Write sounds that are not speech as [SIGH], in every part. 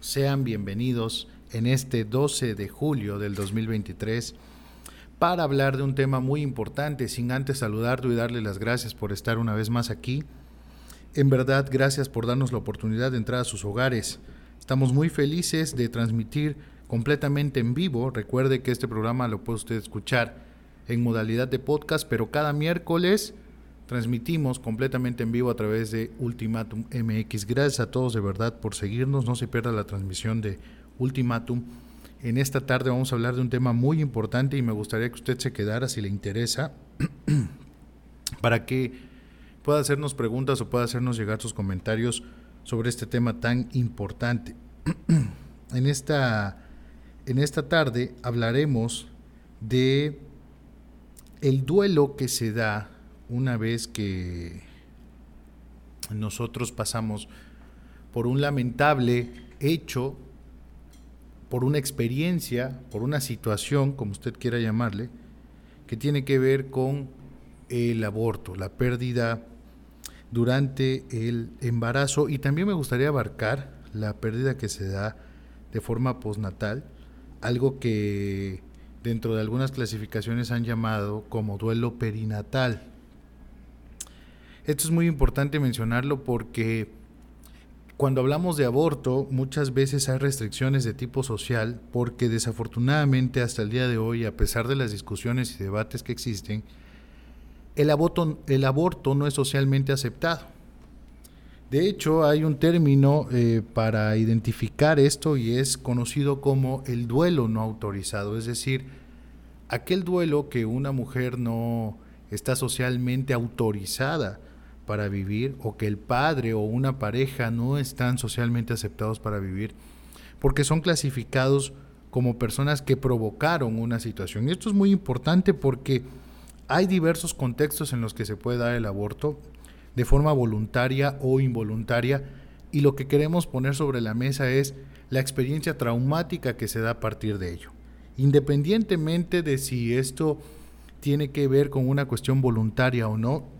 sean bienvenidos en este 12 de julio del 2023 para hablar de un tema muy importante, sin antes saludarlo y darle las gracias por estar una vez más aquí. En verdad, gracias por darnos la oportunidad de entrar a sus hogares. Estamos muy felices de transmitir completamente en vivo. Recuerde que este programa lo puede usted escuchar en modalidad de podcast, pero cada miércoles transmitimos completamente en vivo a través de Ultimatum MX. Gracias a todos de verdad por seguirnos. No se pierda la transmisión de Ultimatum. En esta tarde vamos a hablar de un tema muy importante y me gustaría que usted se quedara si le interesa [CLEARS THROAT] para que pueda hacernos preguntas o pueda hacernos llegar sus comentarios sobre este tema tan importante. [CLEARS THROAT] en, esta, en esta tarde hablaremos de el duelo que se da una vez que nosotros pasamos por un lamentable hecho, por una experiencia, por una situación, como usted quiera llamarle, que tiene que ver con el aborto, la pérdida durante el embarazo y también me gustaría abarcar la pérdida que se da de forma postnatal, algo que dentro de algunas clasificaciones han llamado como duelo perinatal. Esto es muy importante mencionarlo porque cuando hablamos de aborto muchas veces hay restricciones de tipo social porque desafortunadamente hasta el día de hoy, a pesar de las discusiones y debates que existen, el aborto, el aborto no es socialmente aceptado. De hecho, hay un término eh, para identificar esto y es conocido como el duelo no autorizado, es decir, aquel duelo que una mujer no está socialmente autorizada para vivir o que el padre o una pareja no están socialmente aceptados para vivir porque son clasificados como personas que provocaron una situación. Y esto es muy importante porque hay diversos contextos en los que se puede dar el aborto de forma voluntaria o involuntaria y lo que queremos poner sobre la mesa es la experiencia traumática que se da a partir de ello. Independientemente de si esto tiene que ver con una cuestión voluntaria o no,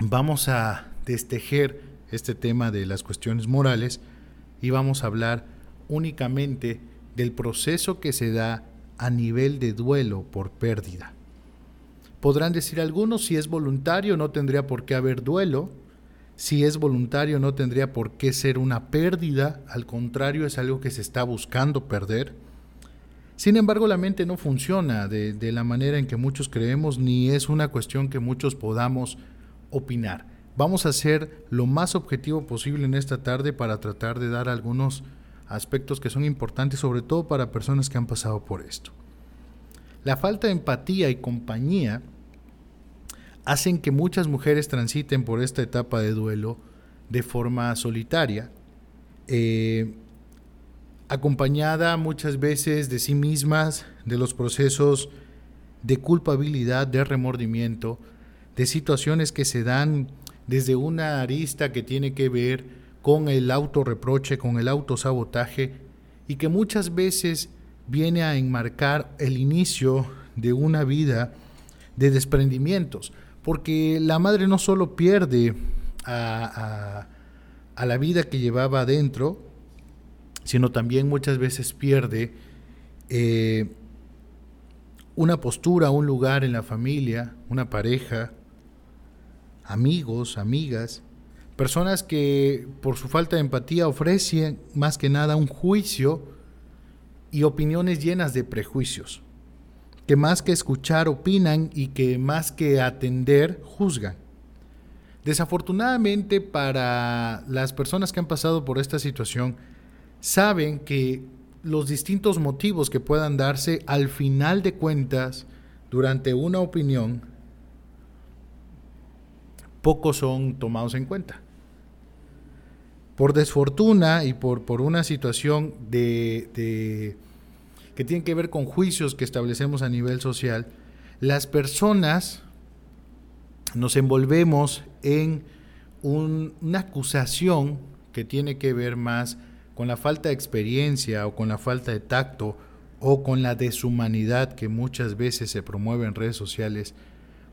vamos a destejer este tema de las cuestiones morales y vamos a hablar únicamente del proceso que se da a nivel de duelo por pérdida. Podrán decir algunos, si es voluntario no tendría por qué haber duelo, si es voluntario no tendría por qué ser una pérdida, al contrario es algo que se está buscando perder. Sin embargo, la mente no funciona de, de la manera en que muchos creemos, ni es una cuestión que muchos podamos opinar. Vamos a ser lo más objetivo posible en esta tarde para tratar de dar algunos aspectos que son importantes, sobre todo para personas que han pasado por esto. La falta de empatía y compañía hacen que muchas mujeres transiten por esta etapa de duelo de forma solitaria, eh, acompañada muchas veces de sí mismas, de los procesos de culpabilidad, de remordimiento, de situaciones que se dan desde una arista que tiene que ver con el autorreproche, con el autosabotaje y que muchas veces viene a enmarcar el inicio de una vida de desprendimientos, porque la madre no solo pierde a, la vida que llevaba adentro, sino también muchas veces pierde eh, una postura, un lugar en la familia, una pareja, amigos, amigas, personas que por su falta de empatía ofrecen más que nada un juicio y opiniones llenas de prejuicios, que más que escuchar opinan y que más que atender juzgan. Desafortunadamente para las personas que han pasado por esta situación, saben que los distintos motivos que puedan darse al final de cuentas durante una opinión pocos son tomados en cuenta. Por desfortuna y por, por una situación de, que tiene que ver con juicios que establecemos a nivel social, las personas nos envolvemos en una acusación que tiene que ver más con la falta de experiencia o con la falta de tacto o con la deshumanidad que muchas veces se promueve en redes sociales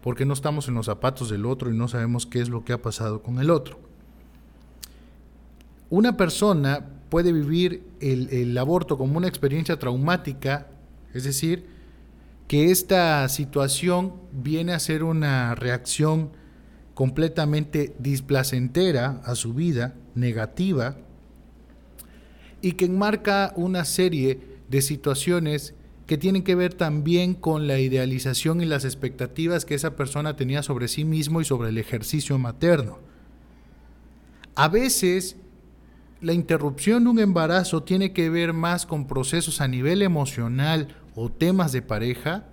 porque no estamos en los zapatos del otro y no sabemos qué es lo que ha pasado con el otro. Una persona puede vivir el, el aborto como una experiencia traumática, es decir, que esta situación viene a ser una reacción completamente displacentera a su vida, negativa, y que enmarca una serie de situaciones que tienen que ver también con la idealización y las expectativas que esa persona tenía sobre sí mismo y sobre el ejercicio materno. A veces la interrupción de un embarazo tiene que ver más con procesos a nivel emocional o temas de pareja,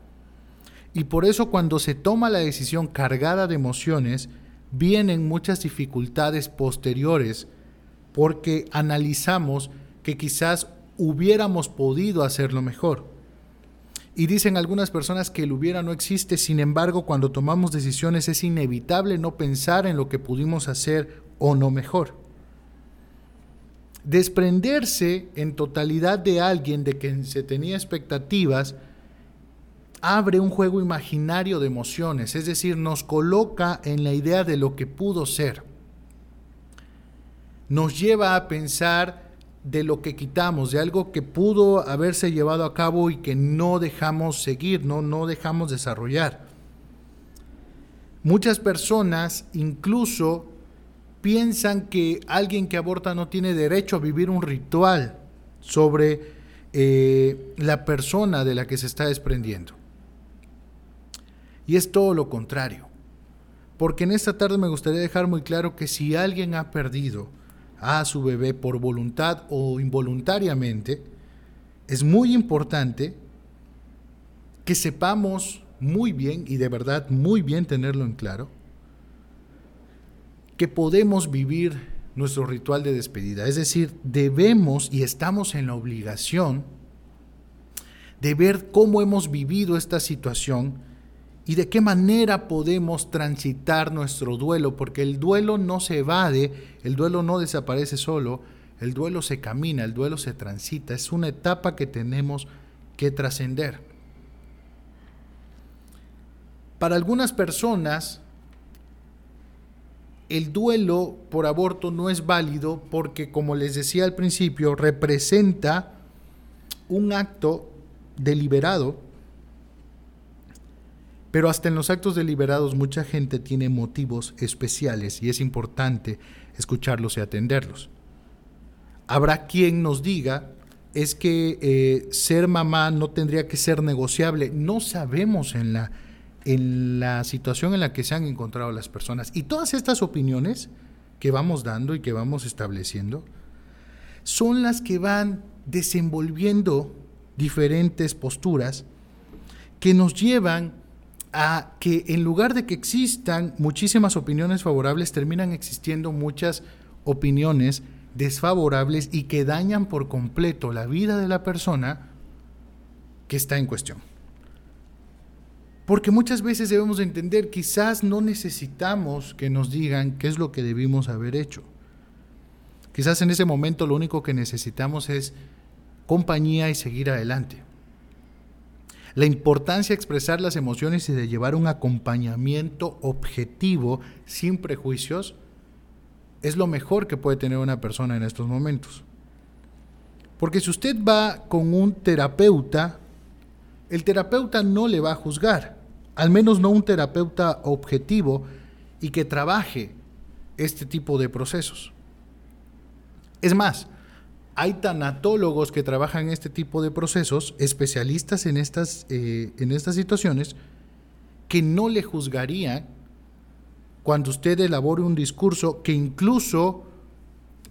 y por eso cuando se toma la decisión cargada de emociones, vienen muchas dificultades posteriores, porque analizamos que quizás hubiéramos podido hacerlo mejor. Y dicen algunas personas que el hubiera no existe, sin embargo, cuando tomamos decisiones es inevitable no pensar en lo que pudimos hacer o no mejor. Desprenderse en totalidad de alguien de quien se tenía expectativas abre un juego imaginario de emociones, es decir, nos coloca en la idea de lo que pudo ser. Nos lleva a pensar de lo que quitamos, de algo que pudo haberse llevado a cabo y que no dejamos seguir, no, no dejamos desarrollar. Muchas personas incluso piensan que alguien que aborta no tiene derecho a vivir un ritual sobre eh, la persona de la que se está desprendiendo. Y es todo lo contrario. Porque en esta tarde me gustaría dejar muy claro que si alguien ha perdido a su bebé por voluntad o involuntariamente, es muy importante que sepamos muy bien, y de verdad muy bien tenerlo en claro, que podemos vivir nuestro ritual de despedida. Es decir, debemos y estamos en la obligación de ver cómo hemos vivido esta situación y de qué manera podemos transitar nuestro duelo, porque el duelo no se evade, el duelo no desaparece solo, el duelo se camina, el duelo se transita, es una etapa que tenemos que trascender. Para algunas personas, el duelo por aborto no es válido porque, como les decía al principio, representa un acto deliberado, pero hasta en los actos deliberados mucha gente tiene motivos especiales y es importante escucharlos y atenderlos. Habrá quien nos diga, es que eh, ser mamá no tendría que ser negociable. No sabemos en la en la situación en la que se han encontrado las personas. Y todas estas opiniones que vamos dando y que vamos estableciendo son las que van desenvolviendo diferentes posturas que nos llevan a que en lugar de que existan muchísimas opiniones favorables, terminan existiendo muchas opiniones desfavorables y que dañan por completo la vida de la persona que está en cuestión. Porque muchas veces debemos entender, quizás no necesitamos que nos digan qué es lo que debimos haber hecho. Quizás en ese momento lo único que necesitamos es compañía y seguir adelante. La importancia de expresar las emociones y de llevar un acompañamiento objetivo sin prejuicios es lo mejor que puede tener una persona en estos momentos. Porque si usted va con un terapeuta, el terapeuta no le va a juzgar, al menos no un terapeuta objetivo y que trabaje este tipo de procesos. Es más, hay tanatólogos que trabajan este tipo de procesos, especialistas en estas, eh, en estas situaciones, que no le juzgarían cuando usted elabore un discurso que incluso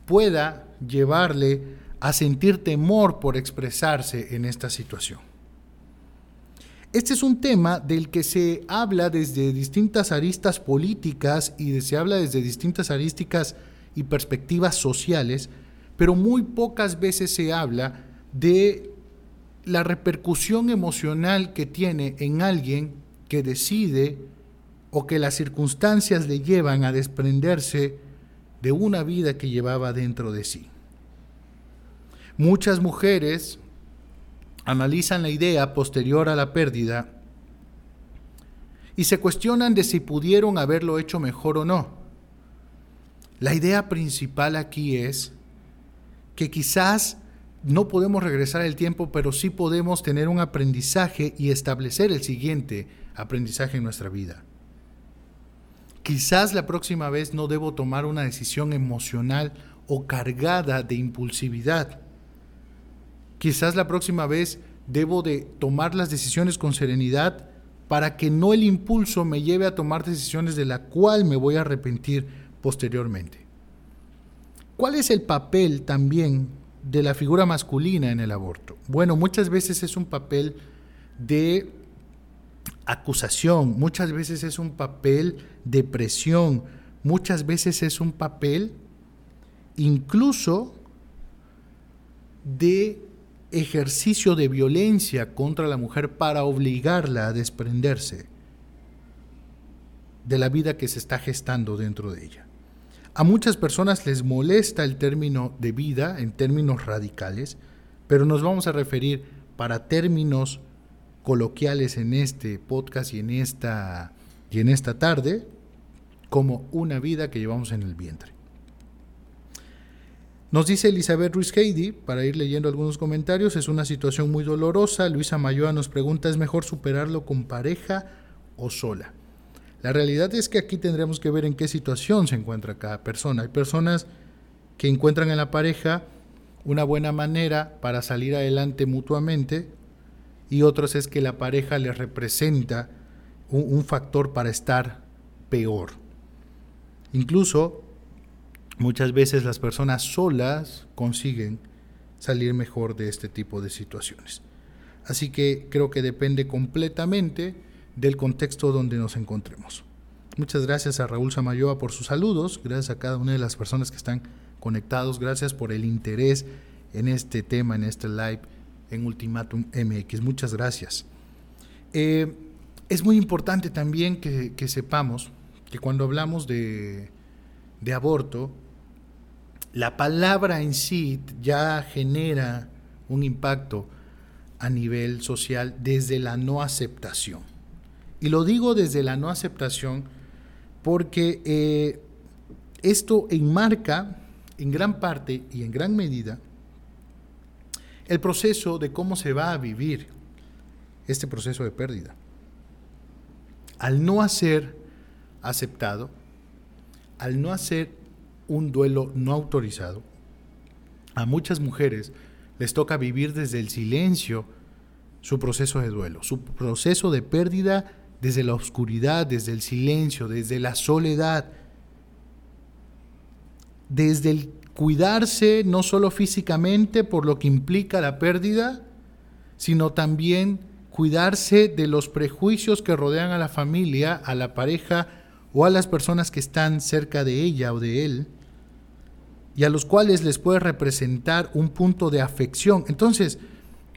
pueda llevarle a sentir temor por expresarse en esta situación. Este es un tema del que se habla desde distintas aristas políticas y se habla desde distintas aristas y perspectivas sociales, pero muy pocas veces se habla de la repercusión emocional que tiene en alguien que decide o que las circunstancias le llevan a desprenderse de una vida que llevaba dentro de sí. Muchas mujeres analizan la idea posterior a la pérdida y se cuestionan de si pudieron haberlo hecho mejor o no. La idea principal aquí es que quizás no podemos regresar el tiempo, pero sí podemos tener un aprendizaje y establecer el siguiente aprendizaje en nuestra vida. Quizás la próxima vez no debo tomar una decisión emocional o cargada de impulsividad. Quizás la próxima vez debo de tomar las decisiones con serenidad para que no el impulso me lleve a tomar decisiones de la cual me voy a arrepentir posteriormente. ¿Cuál es el papel también de la figura masculina en el aborto? Bueno, muchas veces es un papel de acusación, muchas veces es un papel de presión, muchas veces es un papel incluso de ejercicio de violencia contra la mujer para obligarla a desprenderse de la vida que se está gestando dentro de ella. A muchas personas les molesta el término de vida en términos radicales, pero nos vamos a referir para términos coloquiales en este podcast y en esta, y en esta tarde como una vida que llevamos en el vientre. Nos dice Elizabeth Ruiz Heidi, para ir leyendo algunos comentarios, es una situación muy dolorosa. Luisa Mayoa nos pregunta, ¿es mejor superarlo con pareja o sola? La realidad es que aquí tendremos que ver en qué situación se encuentra cada persona. Hay personas que encuentran en la pareja una buena manera para salir adelante mutuamente y otros es que la pareja les representa un, un factor para estar peor. Incluso muchas veces las personas solas consiguen salir mejor de este tipo de situaciones. Así que creo que depende completamente del contexto donde nos encontremos. Muchas gracias a Raúl Samayoa por sus saludos, gracias a cada una de las personas que están conectados, gracias por el interés en este tema, en este live en Ultimatum MX. Muchas gracias. Eh, es muy importante también que, sepamos que cuando hablamos de aborto, la palabra en sí ya genera un impacto a nivel social desde la no aceptación. Y lo digo desde la no aceptación porque eh, esto enmarca en gran parte y en gran medida el proceso de cómo se va a vivir este proceso de pérdida. Al no hacer aceptado, al no hacer un duelo no autorizado, a muchas mujeres les toca vivir desde el silencio su proceso de duelo, su proceso de pérdida desde la oscuridad, desde el silencio, desde la soledad, desde el cuidarse no solo físicamente por lo que implica la pérdida, sino también cuidarse de los prejuicios que rodean a la familia, a la pareja o a las personas que están cerca de ella o de él, y a los cuales les puede representar un punto de afección. Entonces,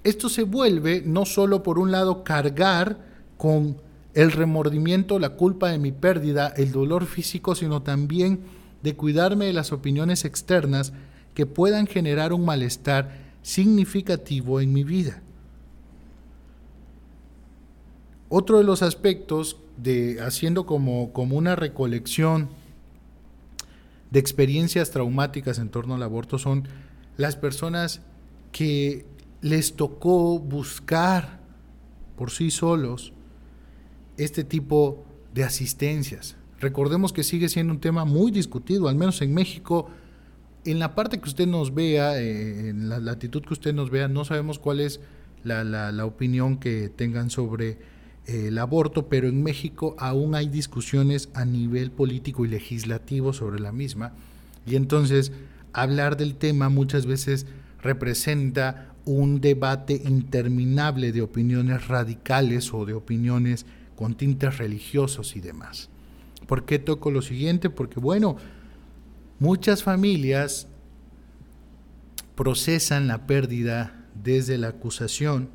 esto se vuelve no solo por un lado cargar con el remordimiento, la culpa de mi pérdida, el dolor físico, sino también de cuidarme de las opiniones externas que puedan generar un malestar significativo en mi vida. Otro de los aspectos de haciendo como, como una recolección de experiencias traumáticas en torno al aborto son las personas que les tocó buscar por sí solos este tipo de asistencias. Recordemos que sigue siendo un tema muy discutido, al menos en México. En la parte que usted nos vea, eh, en la latitud que usted nos vea, no sabemos cuál es la, la opinión que tengan sobre el aborto, pero en México aún hay discusiones a nivel político y legislativo sobre la misma. Y entonces hablar del tema muchas veces representa un debate interminable de opiniones radicales o de opiniones con tintes religiosos y demás. ¿Por qué toco lo siguiente? Porque bueno, muchas familias procesan la pérdida desde la acusación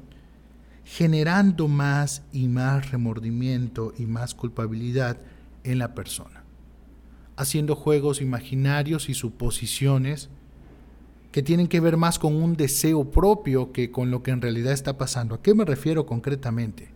generando más y más remordimiento y más culpabilidad en la persona, haciendo juegos imaginarios y suposiciones que tienen que ver más con un deseo propio que con lo que en realidad está pasando. ¿A qué me refiero concretamente?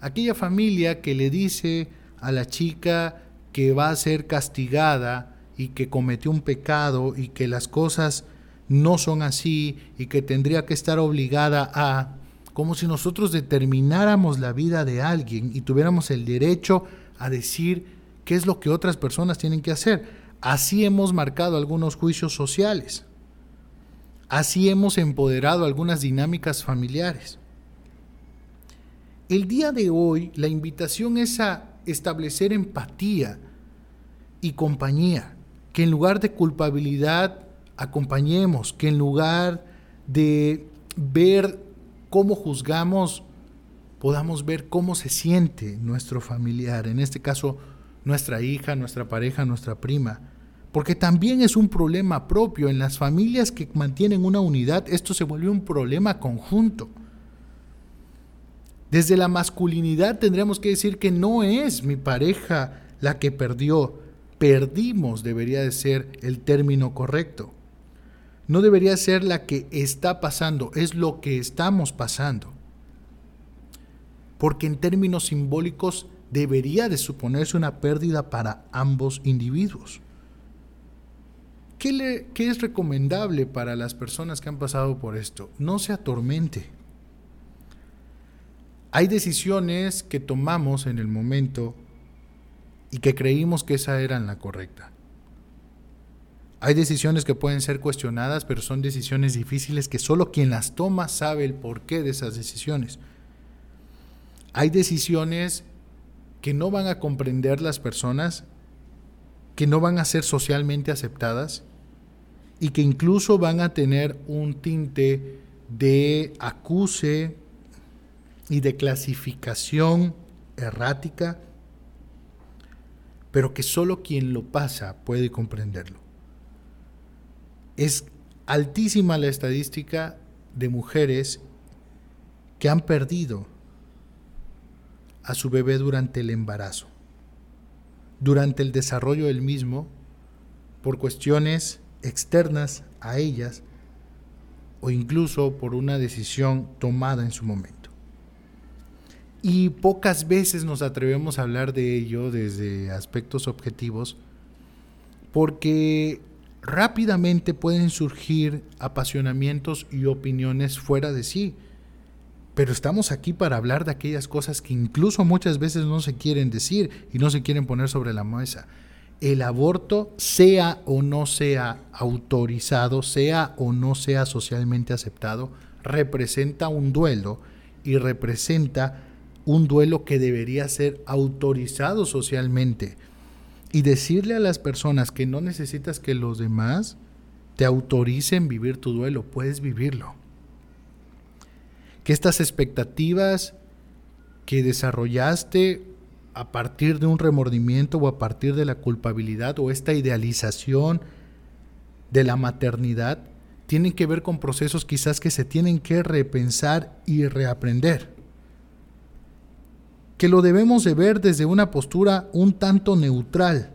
Aquella familia que le dice a la chica que va a ser castigada y que cometió un pecado y que las cosas no son así y que tendría que estar obligada a, como si nosotros determináramos la vida de alguien y tuviéramos el derecho a decir qué es lo que otras personas tienen que hacer. Así hemos marcado algunos juicios sociales. Así hemos empoderado algunas dinámicas familiares. El día de hoy la invitación es a establecer empatía y compañía, que en lugar de culpabilidad acompañemos, que en lugar de ver cómo juzgamos, podamos ver cómo se siente nuestro familiar, en este caso nuestra hija, nuestra pareja, nuestra prima. Porque también es un problema propio. En las familias que mantienen una unidad, esto se vuelve un problema conjunto. Desde la masculinidad tendríamos que decir que no es mi pareja la que perdió. Perdimos debería de ser el término correcto. No debería ser la que está pasando, es lo que estamos pasando. Porque en términos simbólicos debería de suponerse una pérdida para ambos individuos. ¿Qué, es recomendable para las personas que han pasado por esto? No se atormente. Hay decisiones que tomamos en el momento y que creímos que esa era la correcta. Hay decisiones que pueden ser cuestionadas, pero son decisiones difíciles que solo quien las toma sabe el porqué de esas decisiones. Hay decisiones que no van a comprender las personas, que no van a ser socialmente aceptadas y que incluso van a tener un tinte de acuse y de clasificación errática, pero que solo quien lo pasa puede comprenderlo. Es altísima la estadística de mujeres que han perdido a su bebé durante el embarazo, durante el desarrollo del mismo, por cuestiones externas a ellas o incluso por una decisión tomada en su momento. Y pocas veces nos atrevemos a hablar de ello desde aspectos objetivos porque rápidamente pueden surgir apasionamientos y opiniones fuera de sí pero estamos aquí para hablar de aquellas cosas que incluso muchas veces no se quieren decir y no se quieren poner sobre la mesa. El aborto, sea o no sea autorizado, sea o no sea socialmente aceptado, representa un duelo y representa un duelo que debería ser autorizado socialmente. Y decirle a las personas que no necesitas que los demás te autoricen vivir tu duelo, puedes vivirlo que estas expectativas que desarrollaste a partir de un remordimiento o a partir de la culpabilidad o esta idealización de la maternidad tienen que ver con procesos quizás que se tienen que repensar y reaprender. Que lo debemos de ver desde una postura un tanto neutral,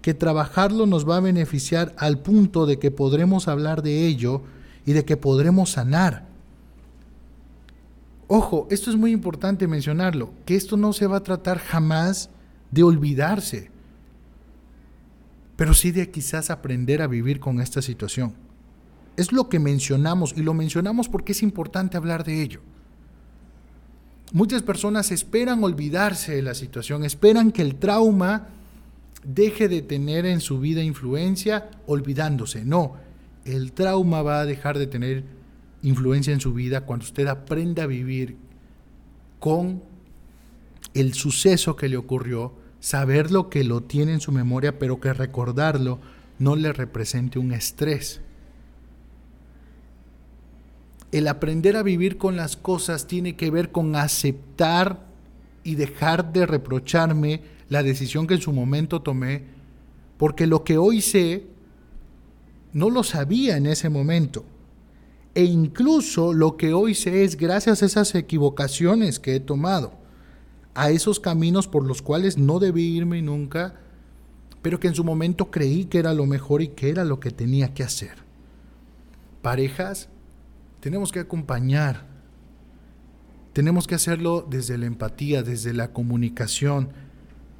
que trabajarlo nos va a beneficiar al punto de que podremos hablar de ello y de que podremos sanar Ojo, esto es muy importante mencionarlo, que esto no se va a tratar jamás de olvidarse, pero sí de quizás aprender a vivir con esta situación. Es lo que mencionamos y lo mencionamos porque es importante hablar de ello. Muchas personas esperan olvidarse de la situación, esperan que el trauma deje de tener en su vida influencia olvidándose. No, el trauma va a dejar de tener influencia en su vida cuando usted aprenda a vivir con el suceso que le ocurrió, saber lo que lo tiene en su memoria, pero que recordarlo no le represente un estrés. El aprender a vivir con las cosas tiene que ver con aceptar y dejar de reprocharme la decisión que en su momento tomé, porque lo que hoy sé no lo sabía en ese momento e incluso lo que hoy sé es gracias a esas equivocaciones que he tomado, a esos caminos por los cuales no debí irme nunca, pero que en su momento creí que era lo mejor y que era lo que tenía que hacer. Parejas, tenemos que acompañar, tenemos que hacerlo desde la empatía, desde la comunicación,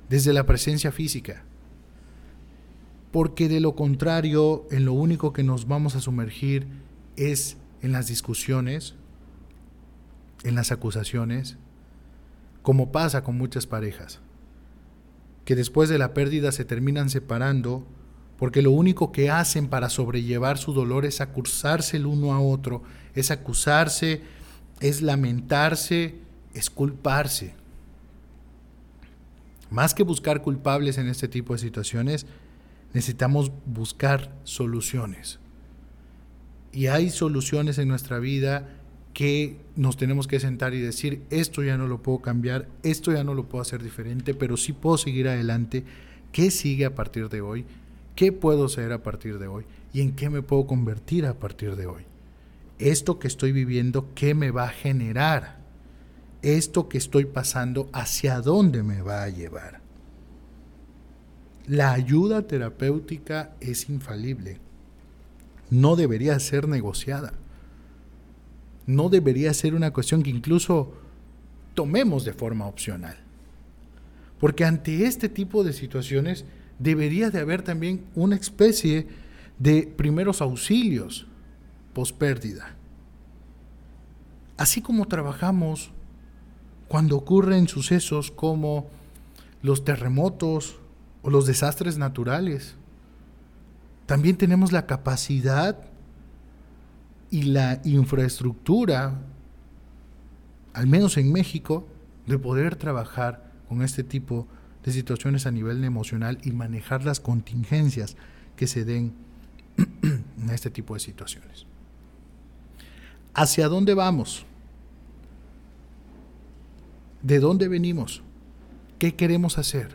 desde la presencia física. porque de lo contrario, en lo único que nos vamos a sumergir es en las discusiones, en las acusaciones, como pasa con muchas parejas, que después de la pérdida se terminan separando porque lo único que hacen para sobrellevar su dolor es acusarse el uno a otro, es acusarse, es lamentarse, es culparse. Más que buscar culpables en este tipo de situaciones, necesitamos buscar soluciones. Y hay soluciones en nuestra vida que nos tenemos que sentar y decir, esto ya no lo puedo cambiar, esto ya no lo puedo hacer diferente, pero sí puedo seguir adelante. ¿Qué sigue a partir de hoy? ¿Qué puedo ser a partir de hoy? ¿Y en qué me puedo convertir a partir de hoy? Esto que estoy viviendo, ¿qué me va a generar? Esto que estoy pasando, ¿hacia dónde me va a llevar? La ayuda terapéutica es infalible. No debería ser negociada. No debería ser una cuestión que incluso tomemos de forma opcional. Porque ante este tipo de situaciones debería de haber también una especie de primeros auxilios post pérdida. Así como trabajamos cuando ocurren sucesos como los terremotos o los desastres naturales, también tenemos la capacidad y la infraestructura, al menos en México, de poder trabajar con este tipo de de situaciones a nivel emocional y manejar las contingencias que se den [CLEARS THROAT] en este tipo de situaciones. ¿Hacia dónde vamos? ¿De dónde venimos? ¿Qué queremos hacer?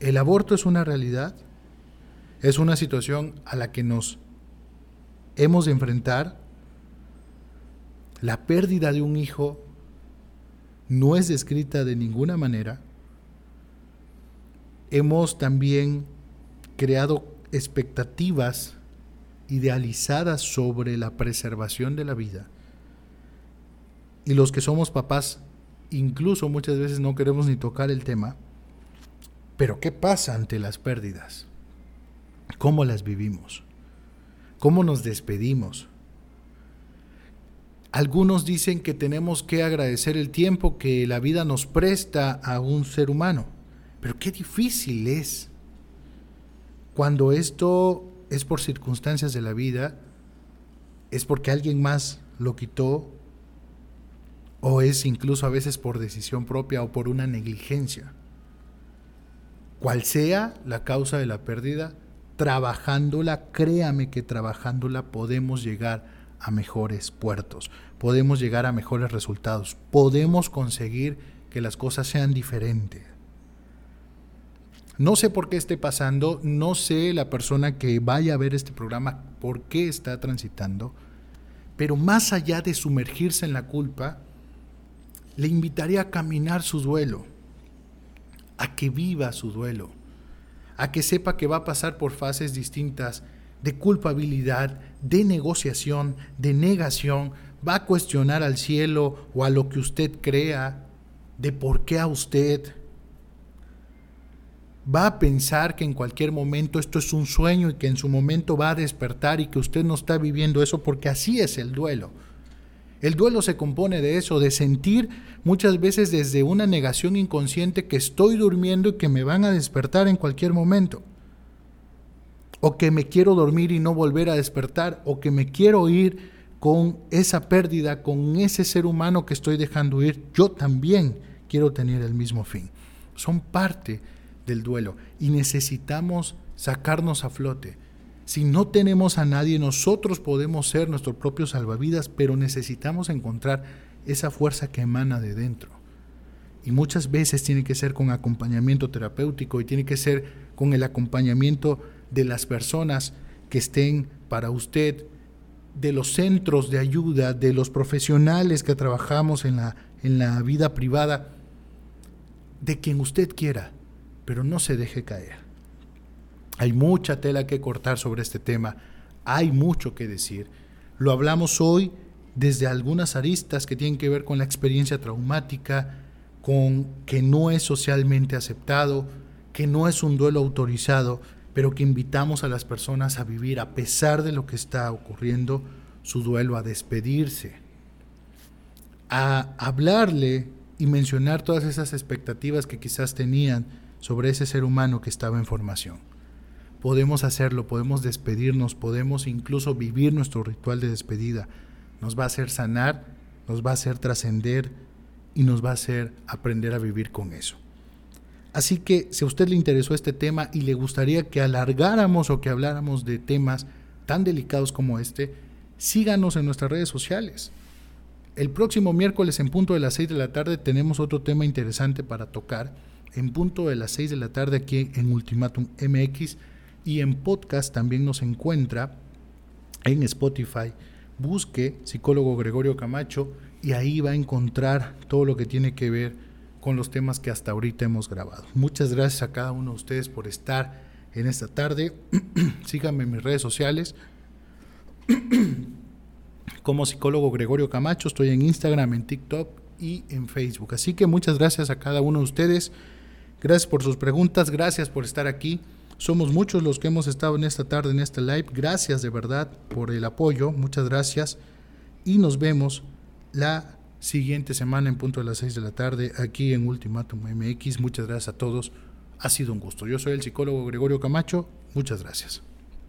¿El aborto es una realidad? ¿Es una situación a la que nos hemos de enfrentar? La pérdida de un hijo no es descrita de ninguna manera hemos también creado expectativas idealizadas sobre la preservación de la vida. Y los que somos papás, incluso muchas veces no queremos ni tocar el tema. Pero ¿qué pasa ante las pérdidas? ¿Cómo las vivimos? ¿Cómo nos despedimos? Algunos dicen que tenemos que agradecer el tiempo que la vida nos presta a un ser humano pero qué difícil es cuando esto es por circunstancias de la vida, es porque alguien más lo quitó, o es incluso a veces por decisión propia o por una negligencia. Cual sea la causa de la pérdida, trabajándola, créame que trabajándola podemos llegar a mejores puertos, podemos llegar a mejores resultados, podemos conseguir que las cosas sean diferentes. No sé por qué esté pasando, no sé la persona que vaya a ver este programa por qué está transitando, pero más allá de sumergirse en la culpa, le invitaría a caminar su duelo, a que viva su duelo, a que sepa que va a pasar por fases distintas de culpabilidad, de negociación, de negación, va a cuestionar al cielo o a lo que usted crea, de por qué a usted, va a pensar que en cualquier momento esto es un sueño y que en su momento va a despertar y que usted no está viviendo eso porque así es el duelo. El duelo se compone de eso, de sentir muchas veces desde una negación inconsciente que estoy durmiendo y que me van a despertar en cualquier momento. O que me quiero dormir y no volver a despertar. O que me quiero ir con esa pérdida, con ese ser humano que estoy dejando ir. Yo también quiero tener el mismo fin. Son parte del duelo y necesitamos sacarnos a flote. Si no tenemos a nadie, nosotros podemos ser nuestro propio salvavidas, pero necesitamos encontrar esa fuerza que emana de dentro. Y muchas veces tiene que ser con acompañamiento terapéutico y tiene que ser con el acompañamiento de las personas que estén para usted, de los centros de ayuda, de los profesionales que trabajamos en la, en la vida privada, de quien usted quiera pero no se deje caer. Hay mucha tela que cortar sobre este tema, hay mucho que decir. Lo hablamos hoy desde algunas aristas que tienen que ver con la experiencia traumática, con que no es socialmente aceptado, que no es un duelo autorizado, pero que invitamos a las personas a vivir a pesar de lo que está ocurriendo su duelo, a despedirse, a hablarle y mencionar todas esas expectativas que quizás tenían sobre ese ser humano que estaba en formación. Podemos hacerlo, podemos despedirnos, podemos incluso vivir nuestro ritual de despedida. Nos va a hacer sanar, nos va a hacer trascender y nos va a hacer aprender a vivir con eso. Así que si a usted le interesó este tema y le gustaría que alargáramos o que habláramos de temas tan delicados como este, síganos en nuestras redes sociales. El próximo miércoles en punto de las 6 de la tarde tenemos otro tema interesante para tocar. En punto de las 6 de la tarde aquí en Ultimatum MX y en podcast también nos encuentra en Spotify. Busque psicólogo Gregorio Camacho y ahí va a encontrar todo lo que tiene que ver con los temas que hasta ahorita hemos grabado. Muchas gracias a cada uno de ustedes por estar en esta tarde. [CLEARS THROAT] Síganme en mis redes sociales. [CLEARS THROAT] Como psicólogo Gregorio Camacho, estoy en Instagram, en TikTok y en Facebook. Así que muchas gracias a cada uno de ustedes. Gracias por sus preguntas, gracias por estar aquí. Somos muchos los que hemos estado en esta tarde, en este live. Gracias de verdad por el apoyo. Muchas gracias. Y nos vemos la siguiente semana en punto de las 6 de la tarde aquí en Ultimatum MX. Muchas gracias a todos. Ha sido un gusto. Yo soy el psicólogo Gregorio Camacho. Muchas gracias.